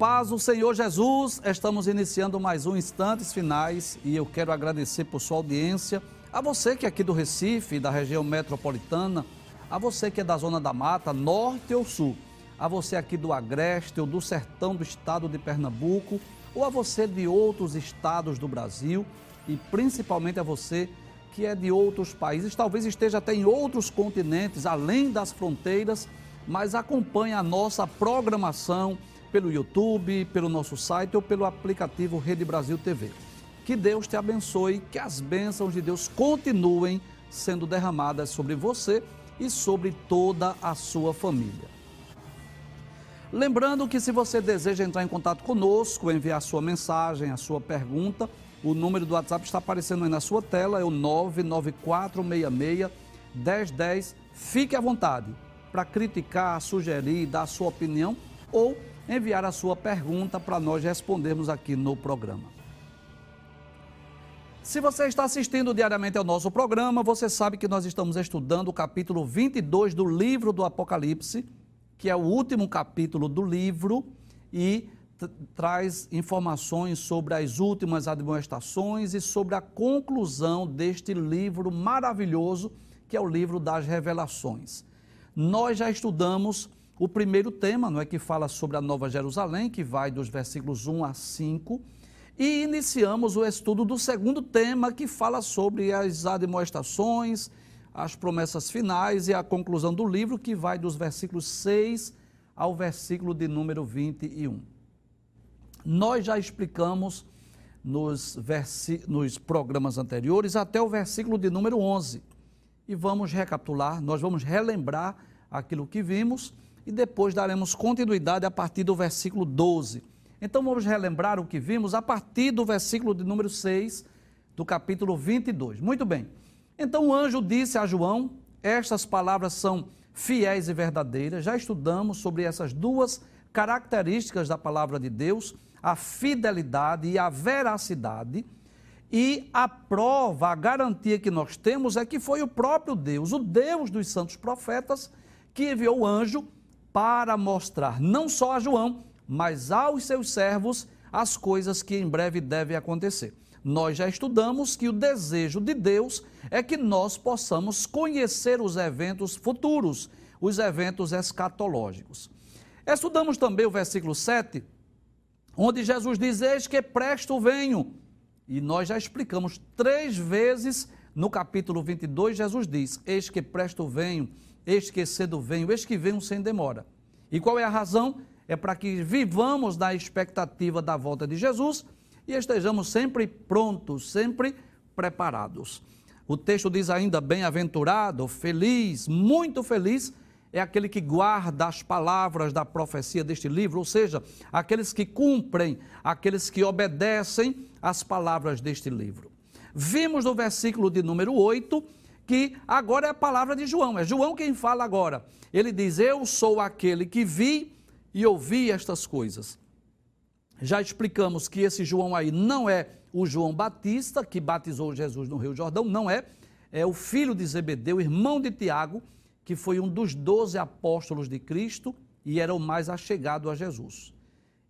Paz do Senhor Jesus, estamos iniciando mais um Instantes Finais e eu quero agradecer por sua audiência, a você que é aqui do Recife, da região metropolitana, a você que é da Zona da Mata, Norte ou Sul, a você aqui do Agreste ou do Sertão do Estado de Pernambuco, ou a você de outros estados do Brasil e principalmente a você que é de outros países, talvez esteja até em outros continentes, além das fronteiras, mas acompanhe a nossa programação pelo YouTube, pelo nosso site ou pelo aplicativo Rede Brasil TV. Que Deus te abençoe, que as bênçãos de Deus continuem sendo derramadas sobre você e sobre toda a sua família. Lembrando que se você deseja entrar em contato conosco, enviar sua mensagem, a sua pergunta, o número do WhatsApp está aparecendo aí na sua tela, é o 99466 1010. Fique à vontade para criticar, sugerir, dar a sua opinião ou enviar a sua pergunta para nós respondermos aqui no programa. Se você está assistindo diariamente ao nosso programa, você sabe que nós estamos estudando o capítulo 22 do livro do Apocalipse, que é o último capítulo do livro e traz informações sobre as últimas admoestações e sobre a conclusão deste livro maravilhoso, que é o livro das revelações. Nós já estudamos o primeiro tema, não é que fala sobre a Nova Jerusalém, que vai dos versículos 1 a 5, e iniciamos o estudo do segundo tema, que fala sobre as admoestações, as promessas finais e a conclusão do livro, que vai dos versículos 6 ao versículo de número 21. Nós já explicamos nos, nos programas anteriores até o versículo de número 11. E vamos recapitular, nós vamos relembrar aquilo que vimos e depois daremos continuidade a partir do versículo 12. Então vamos relembrar o que vimos a partir do versículo de número 6 do capítulo 22. Muito bem. Então o anjo disse a João: Estas palavras são fiéis e verdadeiras. Já estudamos sobre essas duas características da palavra de Deus, a fidelidade e a veracidade. E a prova, a garantia que nós temos é que foi o próprio Deus, o Deus dos santos profetas, que enviou o anjo para mostrar não só a João, mas aos seus servos as coisas que em breve devem acontecer. Nós já estudamos que o desejo de Deus é que nós possamos conhecer os eventos futuros, os eventos escatológicos. Estudamos também o versículo 7, onde Jesus diz: Eis que presto venho. E nós já explicamos três vezes no capítulo 22, Jesus diz: Eis que presto venho eis que cedo venho, eis que venho sem demora. E qual é a razão? É para que vivamos na expectativa da volta de Jesus e estejamos sempre prontos, sempre preparados. O texto diz ainda: bem-aventurado, feliz, muito feliz é aquele que guarda as palavras da profecia deste livro, ou seja, aqueles que cumprem, aqueles que obedecem às palavras deste livro. Vimos no versículo de número 8 que agora é a palavra de João, é João quem fala agora. Ele diz: Eu sou aquele que vi e ouvi estas coisas. Já explicamos que esse João aí não é o João Batista, que batizou Jesus no Rio Jordão, não é. É o filho de Zebedeu, irmão de Tiago, que foi um dos doze apóstolos de Cristo e era o mais achegado a Jesus.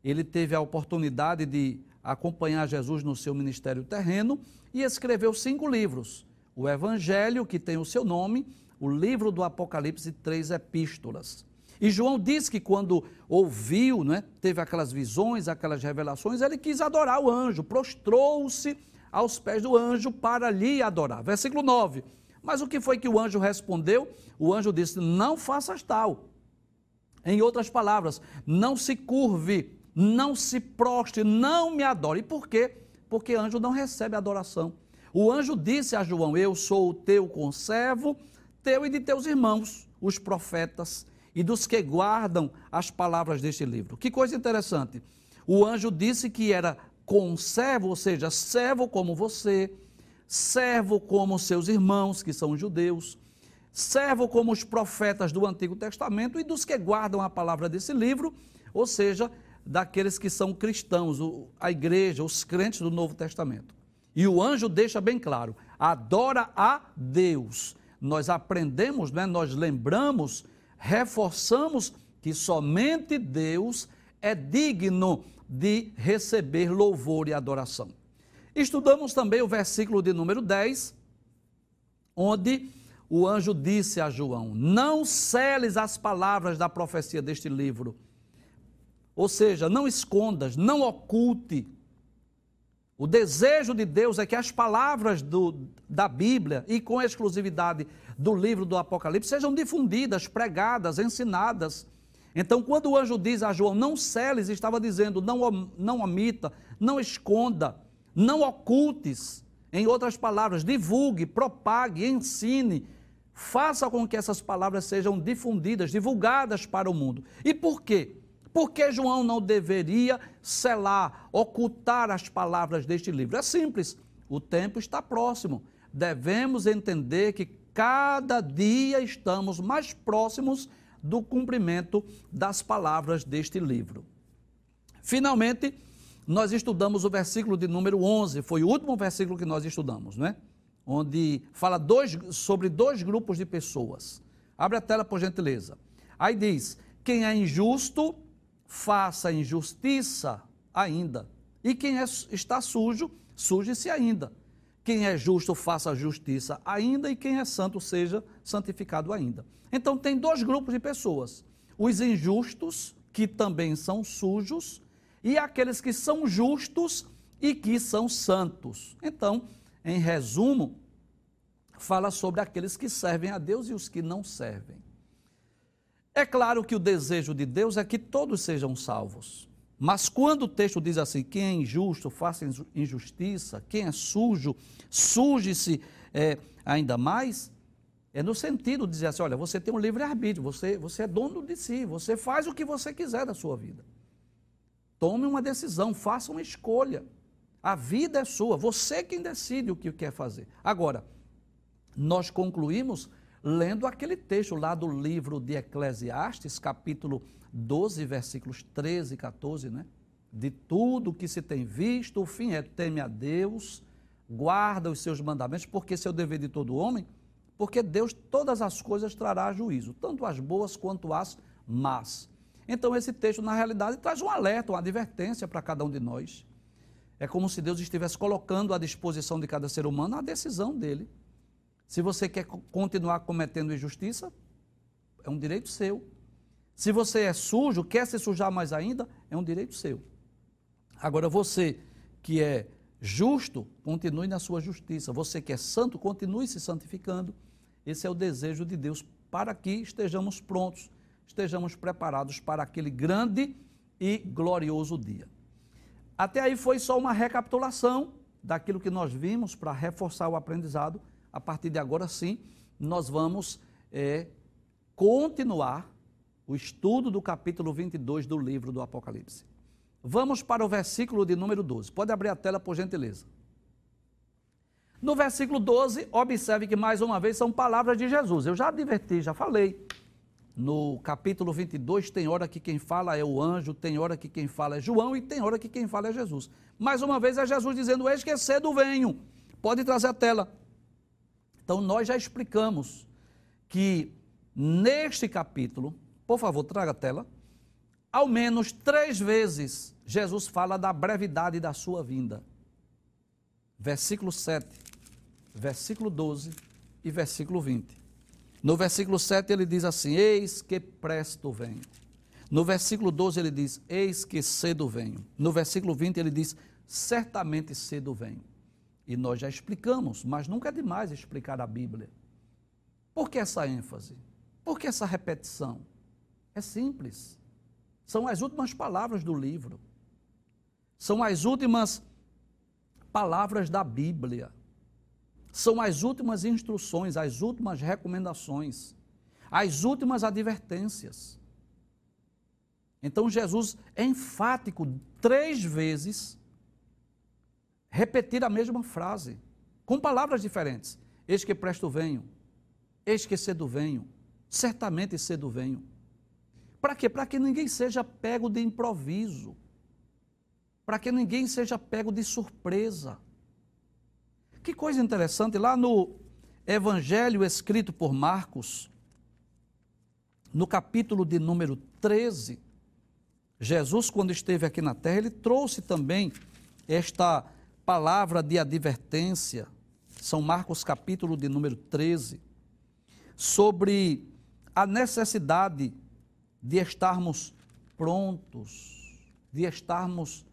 Ele teve a oportunidade de acompanhar Jesus no seu ministério terreno e escreveu cinco livros o Evangelho, que tem o seu nome, o livro do Apocalipse, três epístolas. E João diz que quando ouviu, né, teve aquelas visões, aquelas revelações, ele quis adorar o anjo, prostrou-se aos pés do anjo para lhe adorar. Versículo 9. Mas o que foi que o anjo respondeu? O anjo disse: Não faças tal. Em outras palavras, não se curve, não se prostre, não me adore. E por quê? Porque anjo não recebe adoração. O anjo disse a João: Eu sou o teu conservo, teu e de teus irmãos, os profetas, e dos que guardam as palavras deste livro. Que coisa interessante. O anjo disse que era conservo, ou seja, servo como você, servo como seus irmãos, que são judeus, servo como os profetas do Antigo Testamento e dos que guardam a palavra desse livro, ou seja, daqueles que são cristãos, a igreja, os crentes do Novo Testamento. E o anjo deixa bem claro: adora a Deus. Nós aprendemos, né? nós lembramos, reforçamos que somente Deus é digno de receber louvor e adoração. Estudamos também o versículo de número 10, onde o anjo disse a João: Não celes as palavras da profecia deste livro. Ou seja, não escondas, não oculte. O desejo de Deus é que as palavras do, da Bíblia, e com exclusividade do livro do Apocalipse, sejam difundidas, pregadas, ensinadas. Então, quando o anjo diz a João, não celes, estava dizendo, não, não omita, não esconda, não ocultes. Em outras palavras, divulgue, propague, ensine, Faça com que essas palavras sejam difundidas, divulgadas para o mundo. E por quê? Porque João não deveria selar, ocultar as palavras deste livro? É simples, o tempo está próximo. Devemos entender que cada dia estamos mais próximos do cumprimento das palavras deste livro. Finalmente, nós estudamos o versículo de número 11, foi o último versículo que nós estudamos, não é? onde fala dois, sobre dois grupos de pessoas. Abre a tela, por gentileza. Aí diz: quem é injusto, faça injustiça ainda. E quem é, está sujo, suje-se ainda. Quem é justo, faça justiça ainda. E quem é santo, seja santificado ainda. Então, tem dois grupos de pessoas: os injustos, que também são sujos, e aqueles que são justos e que são santos. Então, em resumo, fala sobre aqueles que servem a Deus e os que não servem. É claro que o desejo de Deus é que todos sejam salvos. Mas quando o texto diz assim: quem é injusto, faça injustiça, quem é sujo, suje-se é, ainda mais, é no sentido de dizer assim: olha, você tem um livre-arbítrio, você, você é dono de si, você faz o que você quiser da sua vida. Tome uma decisão, faça uma escolha. A vida é sua, você quem decide o que quer fazer. Agora, nós concluímos lendo aquele texto lá do livro de Eclesiastes, capítulo 12, versículos 13 e 14, né? De tudo que se tem visto, o fim é teme a Deus, guarda os seus mandamentos, porque esse é o dever de todo homem, porque Deus todas as coisas trará juízo, tanto as boas quanto as más. Então esse texto, na realidade, traz um alerta, uma advertência para cada um de nós. É como se Deus estivesse colocando à disposição de cada ser humano a decisão dele. Se você quer continuar cometendo injustiça, é um direito seu. Se você é sujo, quer se sujar mais ainda, é um direito seu. Agora, você que é justo, continue na sua justiça. Você que é santo, continue se santificando. Esse é o desejo de Deus para que estejamos prontos, estejamos preparados para aquele grande e glorioso dia. Até aí foi só uma recapitulação daquilo que nós vimos para reforçar o aprendizado. A partir de agora, sim, nós vamos é, continuar o estudo do capítulo 22 do livro do Apocalipse. Vamos para o versículo de número 12. Pode abrir a tela, por gentileza. No versículo 12, observe que mais uma vez são palavras de Jesus. Eu já adverti, já falei no capítulo 22, tem hora que quem fala é o anjo, tem hora que quem fala é João e tem hora que quem fala é Jesus. Mais uma vez é Jesus dizendo: Eis venho. Pode trazer a tela. Então nós já explicamos que neste capítulo, por favor, traga a tela, ao menos três vezes Jesus fala da brevidade da sua vinda. Versículo 7, versículo 12 e versículo 20. No versículo 7 ele diz assim: Eis que presto venho. No versículo 12 ele diz: Eis que cedo venho. No versículo 20 ele diz: Certamente cedo venho. E nós já explicamos, mas nunca é demais explicar a Bíblia. Por que essa ênfase? Por que essa repetição? É simples. São as últimas palavras do livro. São as últimas palavras da Bíblia. São as últimas instruções, as últimas recomendações, as últimas advertências. Então Jesus é enfático três vezes, repetir a mesma frase, com palavras diferentes. Eis que presto venho, eis que cedo venho, certamente cedo venho. Para quê? Para que ninguém seja pego de improviso, para que ninguém seja pego de surpresa. Que coisa interessante, lá no Evangelho escrito por Marcos, no capítulo de número 13, Jesus, quando esteve aqui na terra, ele trouxe também esta palavra de advertência, São Marcos capítulo de número 13, sobre a necessidade de estarmos prontos, de estarmos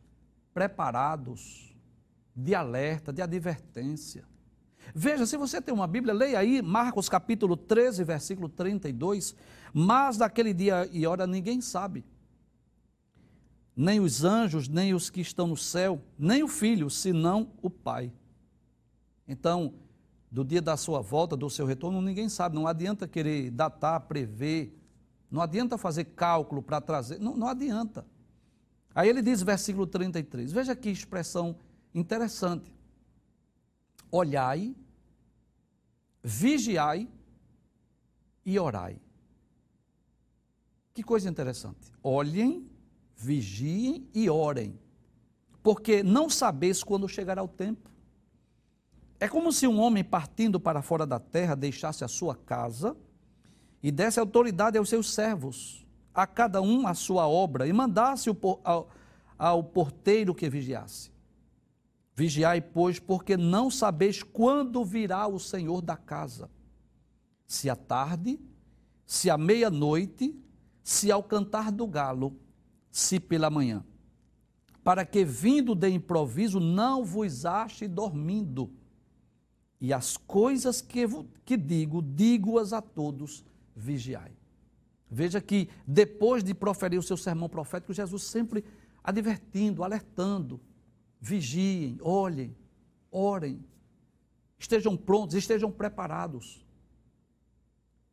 preparados, de alerta, de advertência. Veja, se você tem uma Bíblia, leia aí Marcos capítulo 13, versículo 32. Mas daquele dia e hora ninguém sabe, nem os anjos, nem os que estão no céu, nem o filho, senão o Pai. Então, do dia da sua volta, do seu retorno, ninguém sabe. Não adianta querer datar, prever, não adianta fazer cálculo para trazer, não, não adianta. Aí ele diz, versículo 33, veja que expressão interessante. Olhai, vigiai e orai. Que coisa interessante. Olhem, vigiem e orem, porque não sabeis quando chegará o tempo. É como se um homem partindo para fora da terra deixasse a sua casa e desse autoridade aos seus servos, a cada um a sua obra, e mandasse ao, ao porteiro que vigiasse. Vigiai, pois, porque não sabeis quando virá o Senhor da casa. Se à tarde, se à meia-noite, se ao cantar do galo, se pela manhã. Para que, vindo de improviso, não vos ache dormindo. E as coisas que, que digo, digo-as a todos, vigiai. Veja que depois de proferir o seu sermão profético, Jesus sempre advertindo, alertando, vigiem, olhem, orem, estejam prontos, estejam preparados.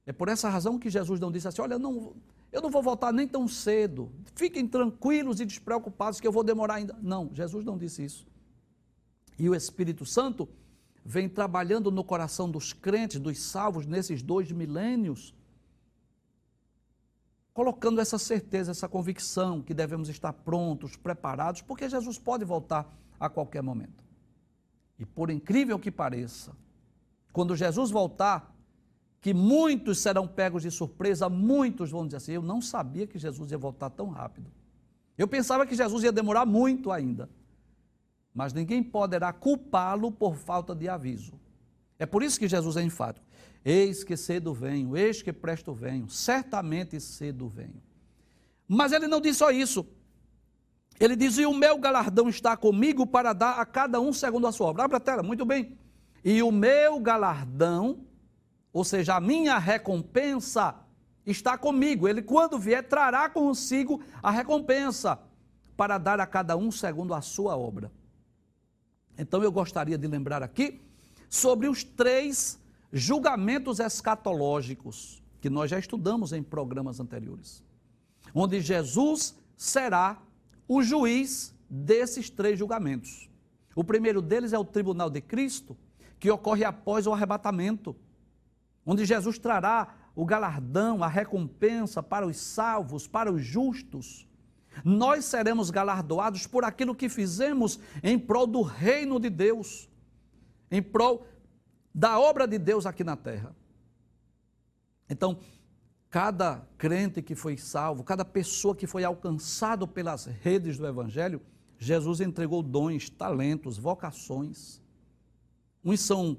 É por essa razão que Jesus não disse assim: olha, não, eu não vou voltar nem tão cedo, fiquem tranquilos e despreocupados que eu vou demorar ainda. Não, Jesus não disse isso. E o Espírito Santo vem trabalhando no coração dos crentes, dos salvos, nesses dois milênios, colocando essa certeza, essa convicção que devemos estar prontos, preparados, porque Jesus pode voltar a qualquer momento. E por incrível que pareça, quando Jesus voltar, que muitos serão pegos de surpresa, muitos vão dizer assim: Eu não sabia que Jesus ia voltar tão rápido. Eu pensava que Jesus ia demorar muito ainda. Mas ninguém poderá culpá-lo por falta de aviso. É por isso que Jesus é enfático. Eis que cedo venho, eis que presto venho, certamente cedo venho. Mas ele não diz só isso. Ele diz: E o meu galardão está comigo para dar a cada um segundo a sua obra. Abra a tela, muito bem. E o meu galardão, ou seja, a minha recompensa, está comigo. Ele, quando vier, trará consigo a recompensa para dar a cada um segundo a sua obra. Então eu gostaria de lembrar aqui sobre os três julgamentos escatológicos, que nós já estudamos em programas anteriores, onde Jesus será o juiz desses três julgamentos. O primeiro deles é o tribunal de Cristo, que ocorre após o arrebatamento, onde Jesus trará o galardão, a recompensa para os salvos, para os justos. Nós seremos galardoados por aquilo que fizemos em prol do reino de Deus, em prol da obra de Deus aqui na terra. Então, cada crente que foi salvo, cada pessoa que foi alcançado pelas redes do Evangelho, Jesus entregou dons, talentos, vocações. Uns são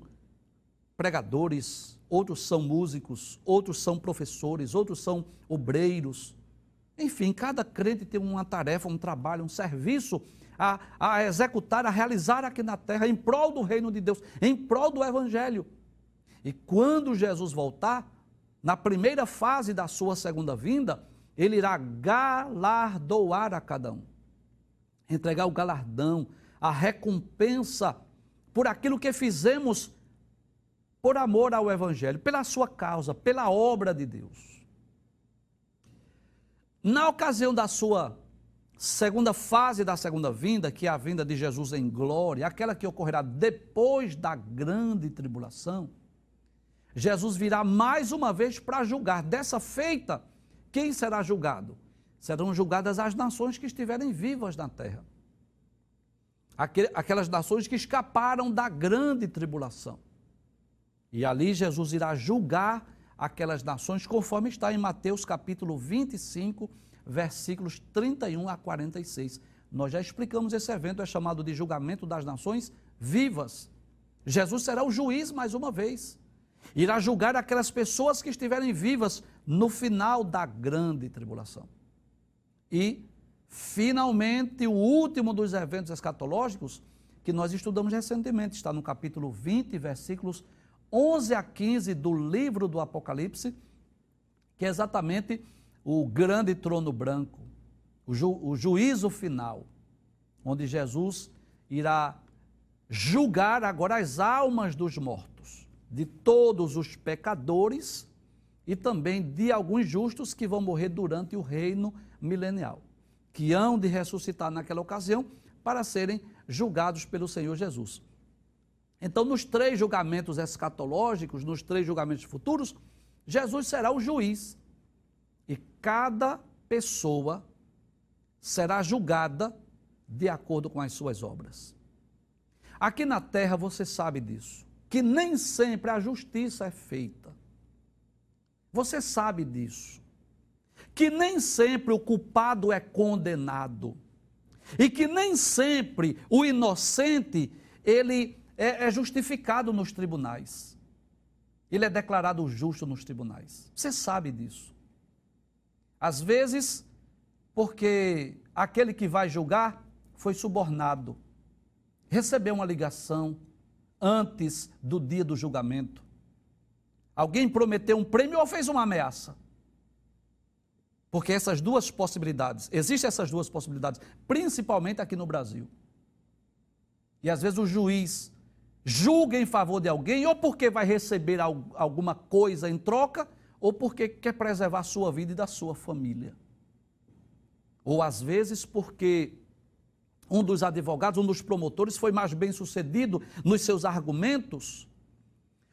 pregadores, outros são músicos, outros são professores, outros são obreiros. Enfim, cada crente tem uma tarefa, um trabalho, um serviço a, a executar, a realizar aqui na terra em prol do reino de Deus, em prol do Evangelho. E quando Jesus voltar, na primeira fase da sua segunda vinda, ele irá galardoar a cada um, entregar o galardão, a recompensa por aquilo que fizemos por amor ao Evangelho, pela sua causa, pela obra de Deus. Na ocasião da sua segunda fase da segunda vinda, que é a vinda de Jesus em glória, aquela que ocorrerá depois da grande tribulação, Jesus virá mais uma vez para julgar. Dessa feita, quem será julgado? Serão julgadas as nações que estiverem vivas na terra. Aquelas nações que escaparam da grande tribulação. E ali Jesus irá julgar aquelas nações, conforme está em Mateus capítulo 25, versículos 31 a 46. Nós já explicamos esse evento, é chamado de julgamento das nações vivas. Jesus será o juiz mais uma vez. Irá julgar aquelas pessoas que estiverem vivas no final da grande tribulação. E, finalmente, o último dos eventos escatológicos que nós estudamos recentemente, está no capítulo 20, versículos 11 a 15 do livro do Apocalipse, que é exatamente o grande trono branco, o, ju, o juízo final, onde Jesus irá julgar agora as almas dos mortos, de todos os pecadores e também de alguns justos que vão morrer durante o reino milenial, que hão de ressuscitar naquela ocasião para serem julgados pelo Senhor Jesus. Então, nos três julgamentos escatológicos, nos três julgamentos futuros, Jesus será o juiz. E cada pessoa será julgada de acordo com as suas obras. Aqui na terra você sabe disso, que nem sempre a justiça é feita. Você sabe disso. Que nem sempre o culpado é condenado. E que nem sempre o inocente ele é, é justificado nos tribunais. Ele é declarado justo nos tribunais. Você sabe disso. Às vezes, porque aquele que vai julgar foi subornado, recebeu uma ligação antes do dia do julgamento. Alguém prometeu um prêmio ou fez uma ameaça. Porque essas duas possibilidades, existem essas duas possibilidades, principalmente aqui no Brasil. E às vezes o juiz julga em favor de alguém, ou porque vai receber alguma coisa em troca, ou porque quer preservar a sua vida e da sua família. Ou às vezes porque um dos advogados, um dos promotores foi mais bem sucedido nos seus argumentos,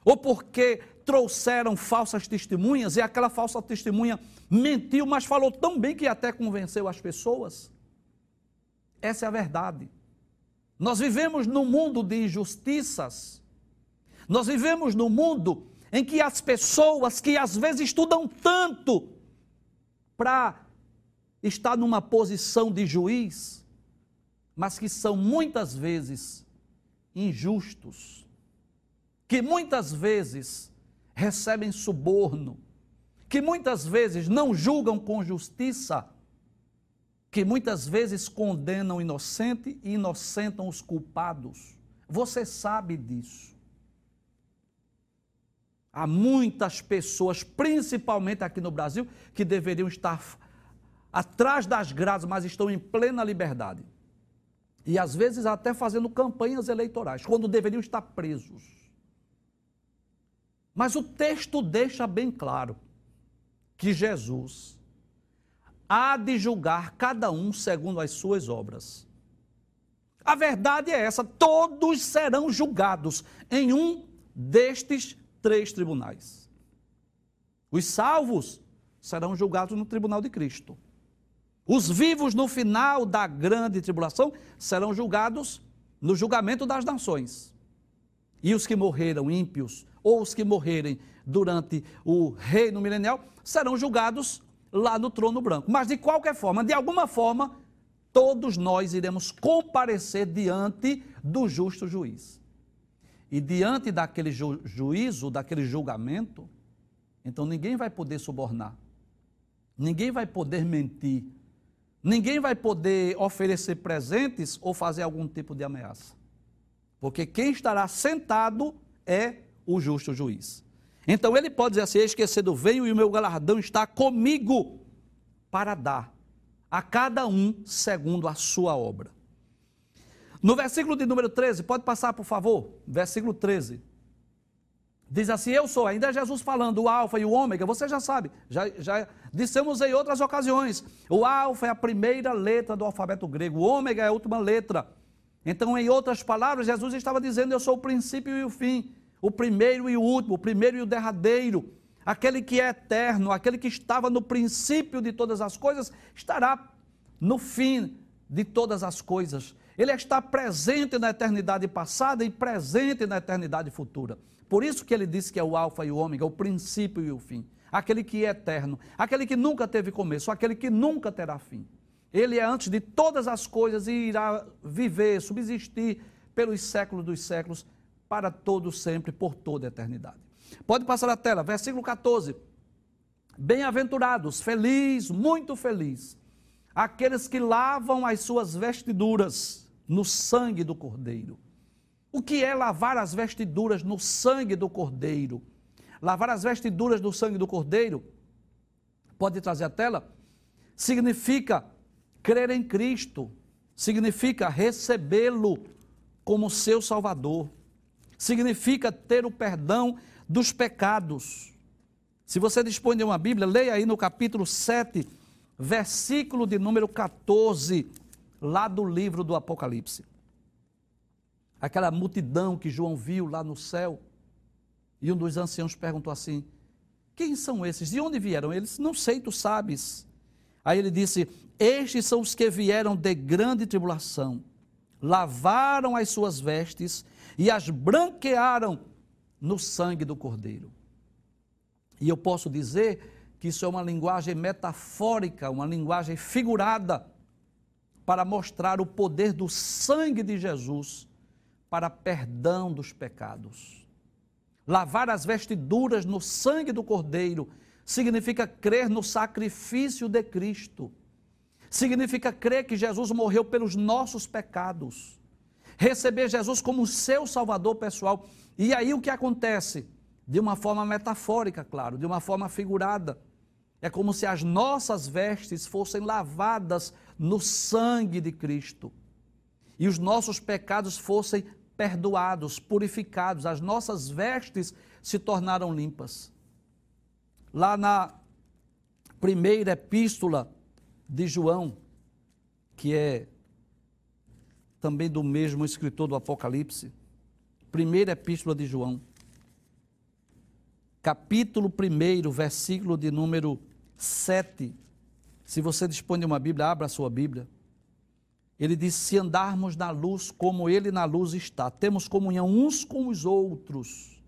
ou porque trouxeram falsas testemunhas e aquela falsa testemunha mentiu, mas falou tão bem que até convenceu as pessoas. Essa é a verdade. Nós vivemos num mundo de injustiças. Nós vivemos num mundo em que as pessoas que às vezes estudam tanto para estar numa posição de juiz, mas que são muitas vezes injustos, que muitas vezes recebem suborno, que muitas vezes não julgam com justiça, que muitas vezes condenam o inocente e inocentam os culpados. Você sabe disso. Há muitas pessoas, principalmente aqui no Brasil, que deveriam estar atrás das grades, mas estão em plena liberdade. E às vezes até fazendo campanhas eleitorais, quando deveriam estar presos. Mas o texto deixa bem claro que Jesus há de julgar cada um segundo as suas obras. A verdade é essa: todos serão julgados em um destes três tribunais. Os salvos serão julgados no tribunal de Cristo. Os vivos no final da grande tribulação serão julgados no julgamento das nações. E os que morreram ímpios, ou os que morrerem durante o reino milenial, serão julgados lá no trono branco. Mas de qualquer forma, de alguma forma, todos nós iremos comparecer diante do justo juiz. E diante daquele ju juízo, daquele julgamento, então ninguém vai poder subornar, ninguém vai poder mentir, ninguém vai poder oferecer presentes ou fazer algum tipo de ameaça. Porque quem estará sentado é o justo juiz. Então ele pode dizer assim: esquecido venho e o meu galardão está comigo para dar a cada um segundo a sua obra. No versículo de número 13, pode passar por favor? Versículo 13. Diz assim: Eu sou, ainda é Jesus falando, o Alfa e o Ômega, você já sabe, já, já dissemos em outras ocasiões. O Alfa é a primeira letra do alfabeto grego, o Ômega é a última letra. Então, em outras palavras, Jesus estava dizendo: Eu sou o princípio e o fim o primeiro e o último, o primeiro e o derradeiro, aquele que é eterno, aquele que estava no princípio de todas as coisas, estará no fim de todas as coisas. Ele está presente na eternidade passada e presente na eternidade futura. Por isso que ele disse que é o alfa e o ômega, o princípio e o fim. aquele que é eterno, aquele que nunca teve começo, aquele que nunca terá fim. Ele é antes de todas as coisas e irá viver, subsistir pelos séculos dos séculos, para todo sempre, por toda a eternidade. Pode passar a tela, versículo 14. Bem-aventurados, feliz, muito feliz, aqueles que lavam as suas vestiduras no sangue do Cordeiro. O que é lavar as vestiduras no sangue do Cordeiro? Lavar as vestiduras no sangue do Cordeiro, pode trazer a tela, significa crer em Cristo, significa recebê-lo como seu Salvador, significa ter o perdão dos pecados se você dispõe de uma Bíblia, leia aí no capítulo 7, versículo de número 14, lá do livro do Apocalipse. Aquela multidão que João viu lá no céu. E um dos anciãos perguntou assim: Quem são esses? De onde vieram eles? Não sei, tu sabes. Aí ele disse: Estes são os que vieram de grande tribulação, lavaram as suas vestes e as branquearam no sangue do Cordeiro. E eu posso dizer que isso é uma linguagem metafórica, uma linguagem figurada, para mostrar o poder do sangue de Jesus para perdão dos pecados. Lavar as vestiduras no sangue do Cordeiro significa crer no sacrifício de Cristo. Significa crer que Jesus morreu pelos nossos pecados. Receber Jesus como seu Salvador pessoal. E aí o que acontece? de uma forma metafórica, claro, de uma forma figurada. É como se as nossas vestes fossem lavadas no sangue de Cristo e os nossos pecados fossem perdoados, purificados, as nossas vestes se tornaram limpas. Lá na primeira epístola de João, que é também do mesmo escritor do Apocalipse, primeira epístola de João, capítulo 1, versículo de número 7. Se você dispõe de uma Bíblia, abra a sua Bíblia. Ele diz: Se andarmos na luz como Ele na luz está, temos comunhão uns com os outros,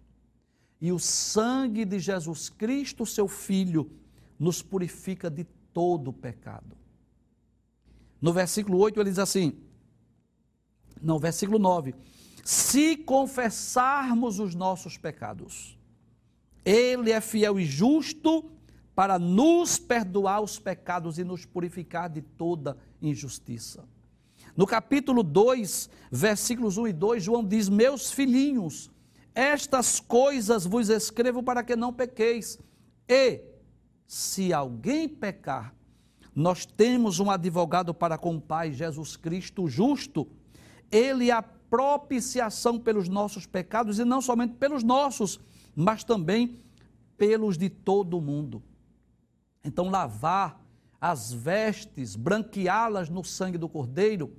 e o sangue de Jesus Cristo, seu Filho, nos purifica de todo pecado. No versículo 8 ele diz assim: Não, versículo 9: Se confessarmos os nossos pecados, ele é fiel e justo para nos perdoar os pecados e nos purificar de toda injustiça. No capítulo 2, versículos 1 e 2, João diz: Meus filhinhos, estas coisas vos escrevo para que não pequeis. E, se alguém pecar, nós temos um advogado para com o Pai, Jesus Cristo justo. Ele é a propiciação pelos nossos pecados e não somente pelos nossos, mas também pelos de todo o mundo. Então, lavar as vestes, branqueá-las no sangue do Cordeiro,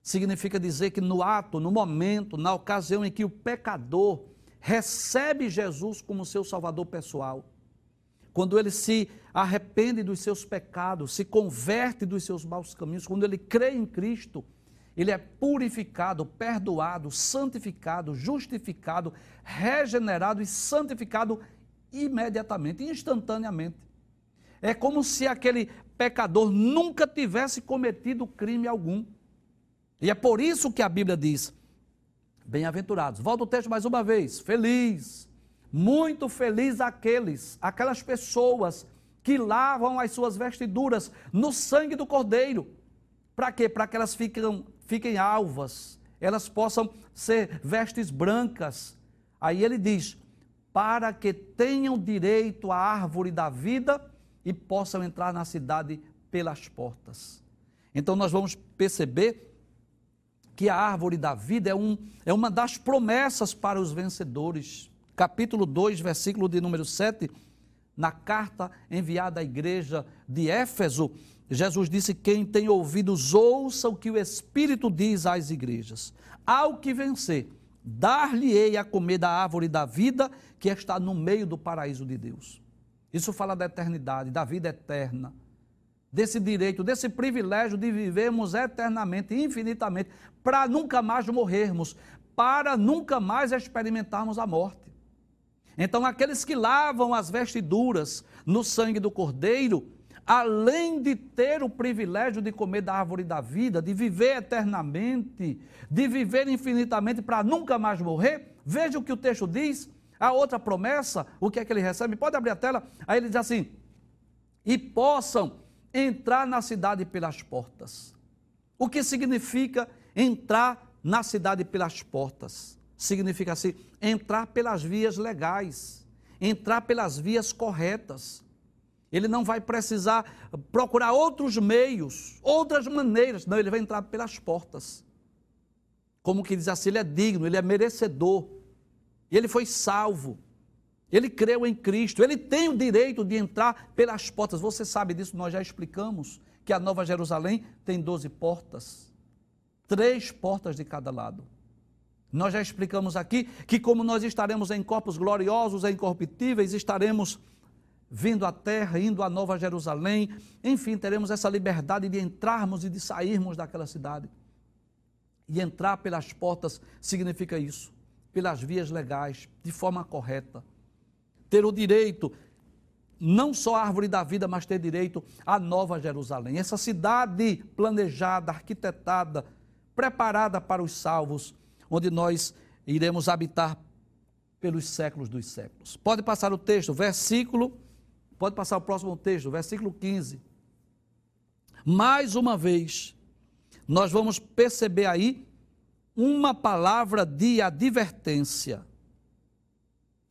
significa dizer que no ato, no momento, na ocasião em que o pecador recebe Jesus como seu Salvador pessoal, quando ele se arrepende dos seus pecados, se converte dos seus maus caminhos, quando ele crê em Cristo, ele é purificado, perdoado, santificado, justificado, regenerado e santificado imediatamente, instantaneamente. É como se aquele pecador nunca tivesse cometido crime algum. E é por isso que a Bíblia diz: bem-aventurados. Volta o texto mais uma vez. Feliz, muito feliz aqueles, aquelas pessoas que lavam as suas vestiduras no sangue do Cordeiro. Para quê? Para que elas fiquem, fiquem alvas, elas possam ser vestes brancas. Aí ele diz: para que tenham direito à árvore da vida e possam entrar na cidade pelas portas. Então nós vamos perceber que a árvore da vida é, um, é uma das promessas para os vencedores. Capítulo 2, versículo de número 7, na carta enviada à igreja de Éfeso, Jesus disse: Quem tem ouvidos, ouça o que o Espírito diz às igrejas. Ao que vencer, dar-lhe-ei a comer da árvore da vida que está no meio do paraíso de Deus. Isso fala da eternidade, da vida eterna, desse direito, desse privilégio de vivermos eternamente, infinitamente, para nunca mais morrermos, para nunca mais experimentarmos a morte. Então, aqueles que lavam as vestiduras no sangue do Cordeiro, além de ter o privilégio de comer da árvore da vida, de viver eternamente, de viver infinitamente para nunca mais morrer, veja o que o texto diz. A outra promessa, o que é que ele recebe? Pode abrir a tela. Aí ele diz assim: e possam entrar na cidade pelas portas. O que significa entrar na cidade pelas portas? Significa assim, entrar pelas vias legais, entrar pelas vias corretas. Ele não vai precisar procurar outros meios, outras maneiras. Não, ele vai entrar pelas portas. Como que diz assim, ele é digno, ele é merecedor. Ele foi salvo. Ele creu em Cristo, ele tem o direito de entrar pelas portas. Você sabe disso, nós já explicamos que a Nova Jerusalém tem 12 portas, três portas de cada lado. Nós já explicamos aqui que, como nós estaremos em corpos gloriosos incorruptíveis, estaremos vindo à terra, indo à Nova Jerusalém, enfim, teremos essa liberdade de entrarmos e de sairmos daquela cidade. E entrar pelas portas significa isso, pelas vias legais, de forma correta ter o direito, não só à árvore da vida, mas ter direito à Nova Jerusalém. Essa cidade planejada, arquitetada, preparada para os salvos, onde nós iremos habitar pelos séculos dos séculos. Pode passar o texto, versículo, pode passar o próximo texto, versículo 15. Mais uma vez, nós vamos perceber aí uma palavra de advertência.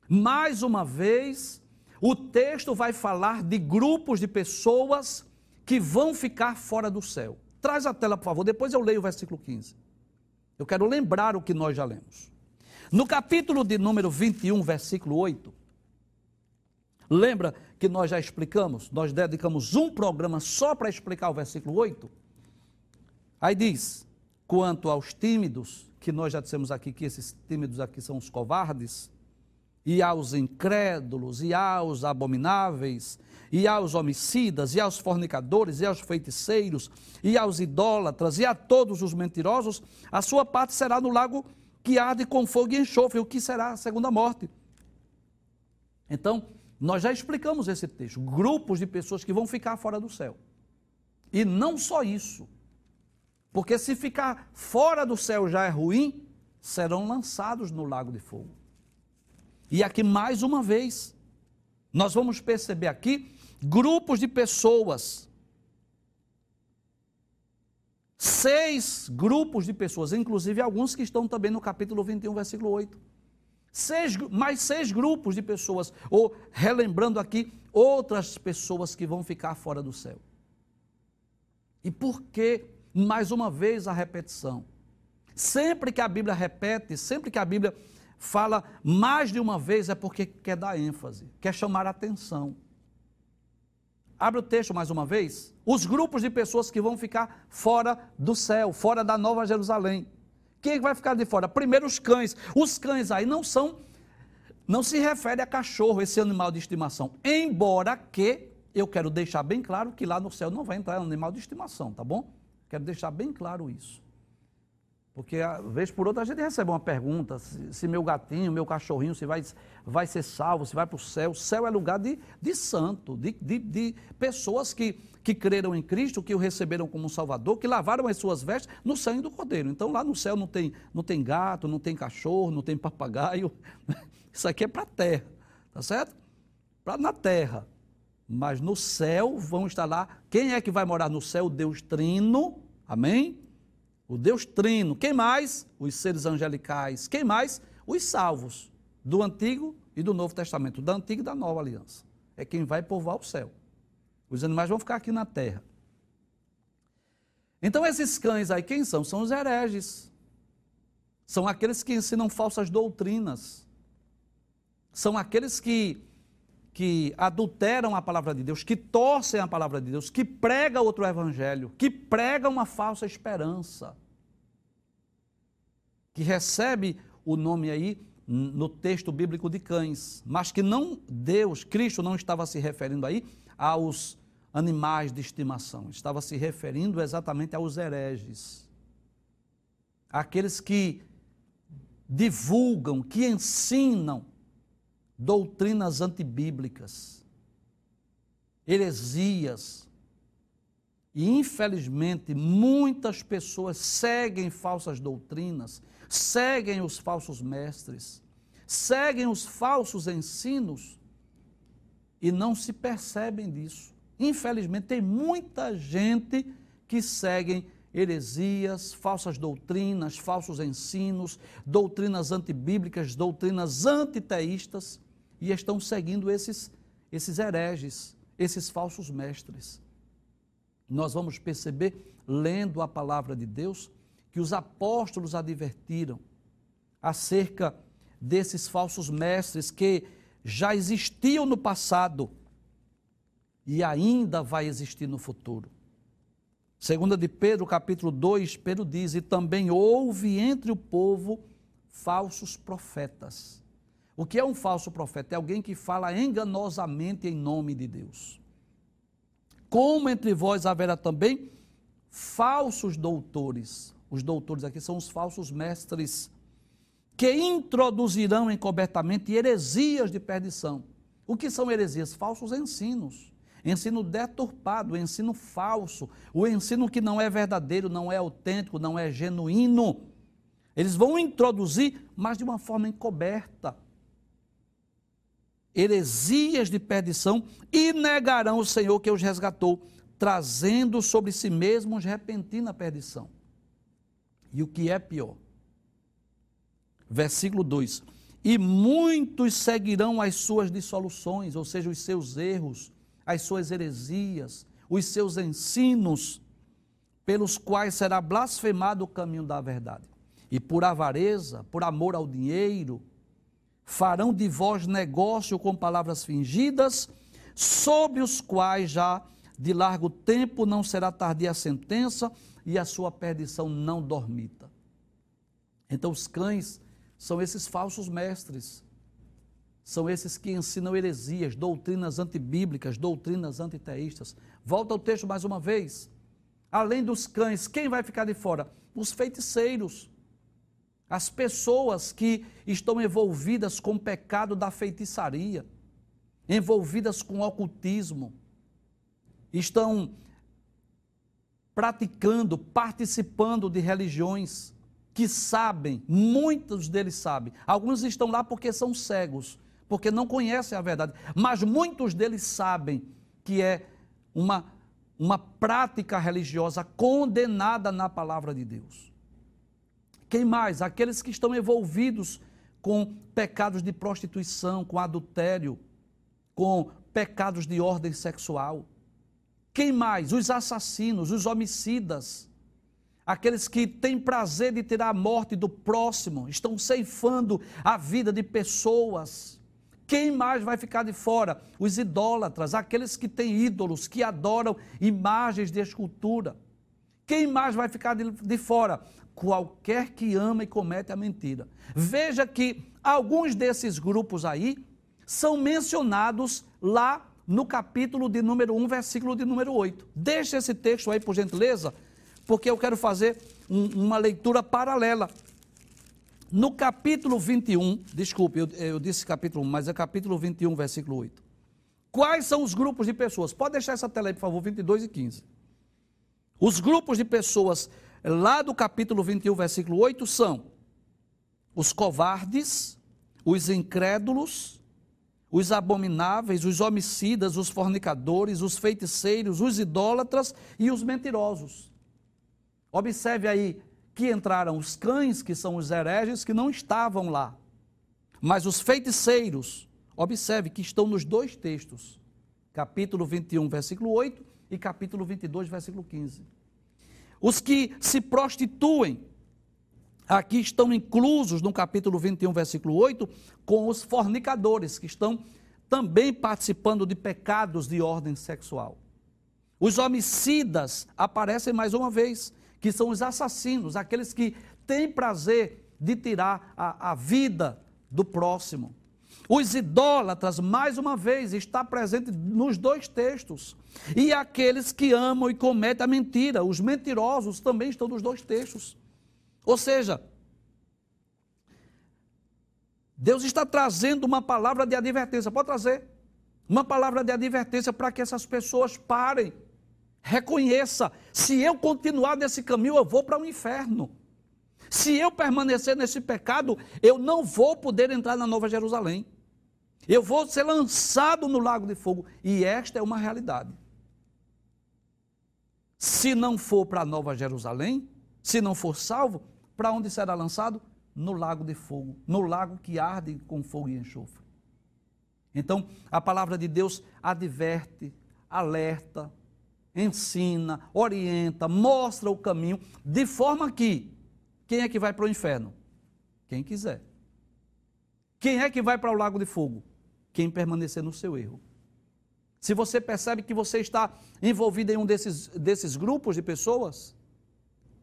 Mais uma vez, o texto vai falar de grupos de pessoas que vão ficar fora do céu. Traz a tela, por favor, depois eu leio o versículo 15. Eu quero lembrar o que nós já lemos. No capítulo de número 21, versículo 8, lembra que nós já explicamos, nós dedicamos um programa só para explicar o versículo 8? Aí diz: quanto aos tímidos, que nós já dissemos aqui que esses tímidos aqui são os covardes, e aos incrédulos, e aos abomináveis, e aos homicidas, e aos fornicadores, e aos feiticeiros, e aos idólatras, e a todos os mentirosos, a sua parte será no lago que arde com fogo e enxofre, o que será a segunda morte. Então, nós já explicamos esse texto, grupos de pessoas que vão ficar fora do céu. E não só isso, porque se ficar fora do céu já é ruim, serão lançados no lago de fogo. E aqui, mais uma vez, nós vamos perceber aqui grupos de pessoas. Seis grupos de pessoas, inclusive alguns que estão também no capítulo 21, versículo 8. Seis, mais seis grupos de pessoas, ou relembrando aqui, outras pessoas que vão ficar fora do céu. E por que, mais uma vez, a repetição? Sempre que a Bíblia repete, sempre que a Bíblia fala mais de uma vez é porque quer dar ênfase, quer chamar atenção. Abre o texto mais uma vez. Os grupos de pessoas que vão ficar fora do céu, fora da Nova Jerusalém. Quem vai ficar de fora? Primeiro os cães. Os cães aí não são, não se refere a cachorro, esse animal de estimação. Embora que eu quero deixar bem claro que lá no céu não vai entrar animal de estimação, tá bom? Quero deixar bem claro isso. Porque, vez por outra, a gente recebe uma pergunta: se, se meu gatinho, meu cachorrinho, se vai, vai ser salvo, se vai para o céu. O céu é lugar de, de santo, de, de, de, pessoas que, que creram em Cristo, que o receberam como um Salvador, que lavaram as suas vestes no sangue do Cordeiro. Então, lá no céu não tem, não tem gato, não tem cachorro, não tem papagaio. Isso aqui é para a terra, tá certo? Para na terra. Mas no céu vão estar lá. Quem é que vai morar no céu? Deus Trino. Amém? o Deus Trino. Quem mais? Os seres angelicais. Quem mais? Os salvos do Antigo e do Novo Testamento, da Antiga e da Nova Aliança. É quem vai povoar o céu. Os animais vão ficar aqui na terra. Então, esses cães aí, quem são? São os hereges. São aqueles que ensinam falsas doutrinas. São aqueles que que adulteram a palavra de Deus, que torcem a palavra de Deus, que pregam outro evangelho, que pregam uma falsa esperança, que recebe o nome aí no texto bíblico de cães, mas que não Deus, Cristo não estava se referindo aí aos animais de estimação, estava se referindo exatamente aos hereges, aqueles que divulgam, que ensinam doutrinas antibíblicas, heresias. E infelizmente muitas pessoas seguem falsas doutrinas, seguem os falsos mestres, seguem os falsos ensinos e não se percebem disso. Infelizmente, tem muita gente que segue heresias, falsas doutrinas, falsos ensinos, doutrinas antibíblicas, doutrinas antiteístas e estão seguindo esses, esses hereges, esses falsos mestres. Nós vamos perceber, lendo a palavra de Deus, que os apóstolos advertiram acerca desses falsos mestres que já existiam no passado e ainda vai existir no futuro. Segunda de Pedro, capítulo 2, Pedro diz: "E também houve entre o povo falsos profetas". O que é um falso profeta? É alguém que fala enganosamente em nome de Deus. Como entre vós haverá também falsos doutores. Os doutores aqui são os falsos mestres que introduzirão encobertamente heresias de perdição. O que são heresias? Falsos ensinos. Ensino deturpado, ensino falso, o ensino que não é verdadeiro, não é autêntico, não é genuíno. Eles vão introduzir, mas de uma forma encoberta. Heresias de perdição e negarão o Senhor que os resgatou, trazendo sobre si mesmos repentina perdição. E o que é pior? Versículo 2: E muitos seguirão as suas dissoluções, ou seja, os seus erros, as suas heresias, os seus ensinos, pelos quais será blasfemado o caminho da verdade. E por avareza, por amor ao dinheiro, farão de vós negócio com palavras fingidas, sobre os quais já de largo tempo não será tardia a sentença e a sua perdição não dormita. Então os cães são esses falsos mestres são esses que ensinam heresias, doutrinas antibíblicas, doutrinas antiteístas. Volta ao texto mais uma vez. Além dos cães, quem vai ficar de fora? Os feiticeiros. As pessoas que estão envolvidas com o pecado da feitiçaria, envolvidas com o ocultismo, estão praticando, participando de religiões que sabem, muitos deles sabem. Alguns estão lá porque são cegos, porque não conhecem a verdade. Mas muitos deles sabem que é uma, uma prática religiosa condenada na palavra de Deus. Quem mais? Aqueles que estão envolvidos com pecados de prostituição, com adultério, com pecados de ordem sexual. Quem mais? Os assassinos, os homicidas, aqueles que têm prazer de tirar a morte do próximo, estão ceifando a vida de pessoas. Quem mais vai ficar de fora? Os idólatras, aqueles que têm ídolos, que adoram imagens de escultura. Quem mais vai ficar de, de fora? Qualquer que ama e comete a mentira. Veja que alguns desses grupos aí são mencionados lá no capítulo de número 1, versículo de número 8. Deixa esse texto aí, por gentileza, porque eu quero fazer um, uma leitura paralela no capítulo 21, desculpe, eu, eu disse capítulo 1, mas é capítulo 21, versículo 8. Quais são os grupos de pessoas? Pode deixar essa tela aí, por favor, 22 e 15. Os grupos de pessoas lá do capítulo 21, versículo 8 são os covardes, os incrédulos, os abomináveis, os homicidas, os fornicadores, os feiticeiros, os idólatras e os mentirosos. Observe aí que entraram os cães, que são os hereges, que não estavam lá. Mas os feiticeiros, observe que estão nos dois textos, capítulo 21, versículo 8 e capítulo 22, versículo 15. Os que se prostituem, aqui estão inclusos no capítulo 21, versículo 8, com os fornicadores, que estão também participando de pecados de ordem sexual. Os homicidas aparecem mais uma vez que são os assassinos, aqueles que têm prazer de tirar a, a vida do próximo. Os idólatras, mais uma vez, está presente nos dois textos. E aqueles que amam e cometem a mentira, os mentirosos também estão nos dois textos. Ou seja, Deus está trazendo uma palavra de advertência. Pode trazer uma palavra de advertência para que essas pessoas parem. Reconheça, se eu continuar nesse caminho, eu vou para o inferno. Se eu permanecer nesse pecado, eu não vou poder entrar na Nova Jerusalém. Eu vou ser lançado no lago de fogo. E esta é uma realidade. Se não for para a Nova Jerusalém, se não for salvo, para onde será lançado? No lago de fogo, no lago que arde com fogo e enxofre. Então, a palavra de Deus adverte, alerta, ensina, orienta, mostra o caminho, de forma que quem é que vai para o inferno? Quem quiser. Quem é que vai para o lago de fogo? Quem permanecer no seu erro. Se você percebe que você está envolvido em um desses, desses grupos de pessoas,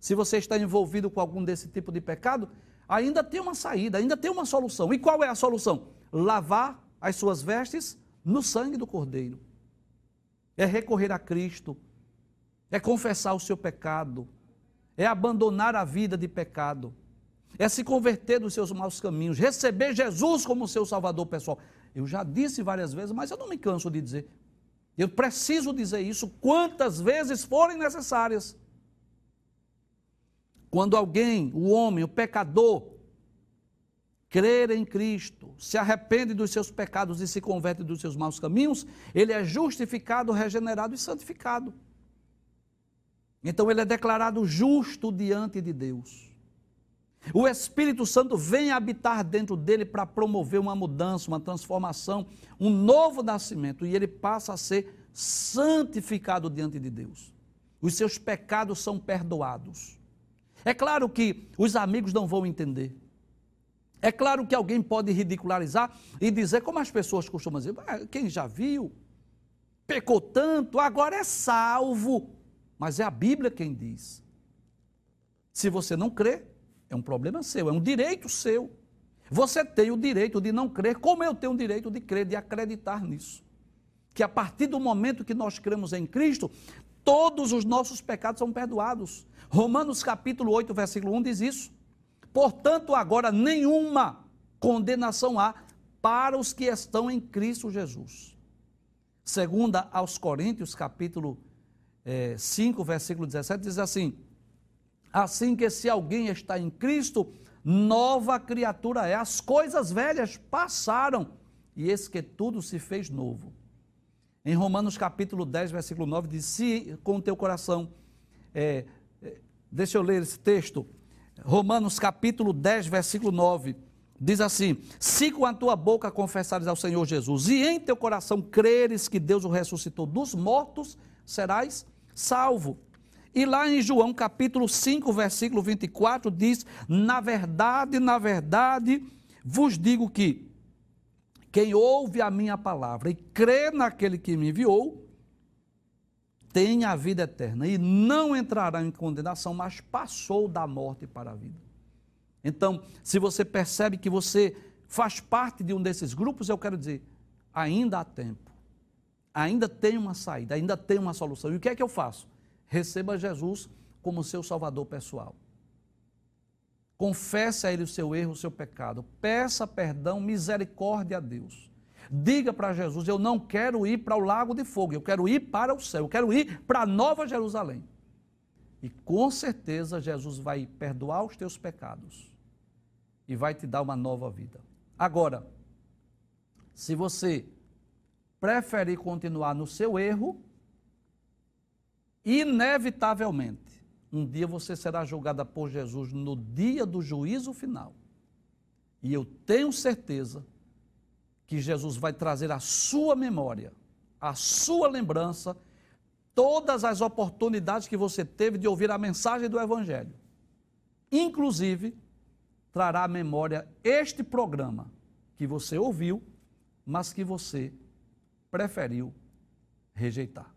se você está envolvido com algum desse tipo de pecado, ainda tem uma saída, ainda tem uma solução. E qual é a solução? Lavar as suas vestes no sangue do Cordeiro. É recorrer a Cristo, é confessar o seu pecado, é abandonar a vida de pecado, é se converter dos seus maus caminhos, receber Jesus como seu Salvador pessoal. Eu já disse várias vezes, mas eu não me canso de dizer. Eu preciso dizer isso quantas vezes forem necessárias. Quando alguém, o homem, o pecador, crer em Cristo, se arrepende dos seus pecados e se converte dos seus maus caminhos, ele é justificado, regenerado e santificado. Então ele é declarado justo diante de Deus. O Espírito Santo vem habitar dentro dele para promover uma mudança, uma transformação, um novo nascimento, e ele passa a ser santificado diante de Deus. Os seus pecados são perdoados. É claro que os amigos não vão entender. É claro que alguém pode ridicularizar e dizer, como as pessoas costumam dizer, ah, quem já viu, pecou tanto, agora é salvo. Mas é a Bíblia quem diz. Se você não crê, é um problema seu, é um direito seu. Você tem o direito de não crer, como eu tenho o direito de crer, de acreditar nisso. Que a partir do momento que nós cremos em Cristo, todos os nossos pecados são perdoados. Romanos capítulo 8, versículo 1 diz isso. Portanto, agora nenhuma condenação há para os que estão em Cristo Jesus. Segunda aos Coríntios, capítulo é, 5, versículo 17, diz assim: Assim que se alguém está em Cristo, nova criatura é. As coisas velhas passaram e eis que tudo se fez novo. Em Romanos capítulo 10, versículo 9, diz: Se com o teu coração, é, deixa eu ler esse texto, Romanos capítulo 10, versículo 9, diz assim: Se com a tua boca confessares ao Senhor Jesus e em teu coração creres que Deus o ressuscitou dos mortos, serás salvo. E lá em João capítulo 5, versículo 24, diz: Na verdade, na verdade, vos digo que quem ouve a minha palavra e crê naquele que me enviou, tem a vida eterna e não entrará em condenação, mas passou da morte para a vida. Então, se você percebe que você faz parte de um desses grupos, eu quero dizer, ainda há tempo, ainda tem uma saída, ainda tem uma solução. E o que é que eu faço? receba Jesus como seu salvador pessoal. Confesse a Ele o seu erro, o seu pecado. Peça perdão, misericórdia a Deus. Diga para Jesus: Eu não quero ir para o lago de fogo, eu quero ir para o céu, eu quero ir para a Nova Jerusalém. E com certeza Jesus vai perdoar os teus pecados e vai te dar uma nova vida. Agora, se você preferir continuar no seu erro, inevitavelmente, um dia você será julgada por Jesus no dia do juízo final. E eu tenho certeza que Jesus vai trazer à sua memória, à sua lembrança, todas as oportunidades que você teve de ouvir a mensagem do Evangelho. Inclusive, trará à memória este programa que você ouviu, mas que você preferiu rejeitar.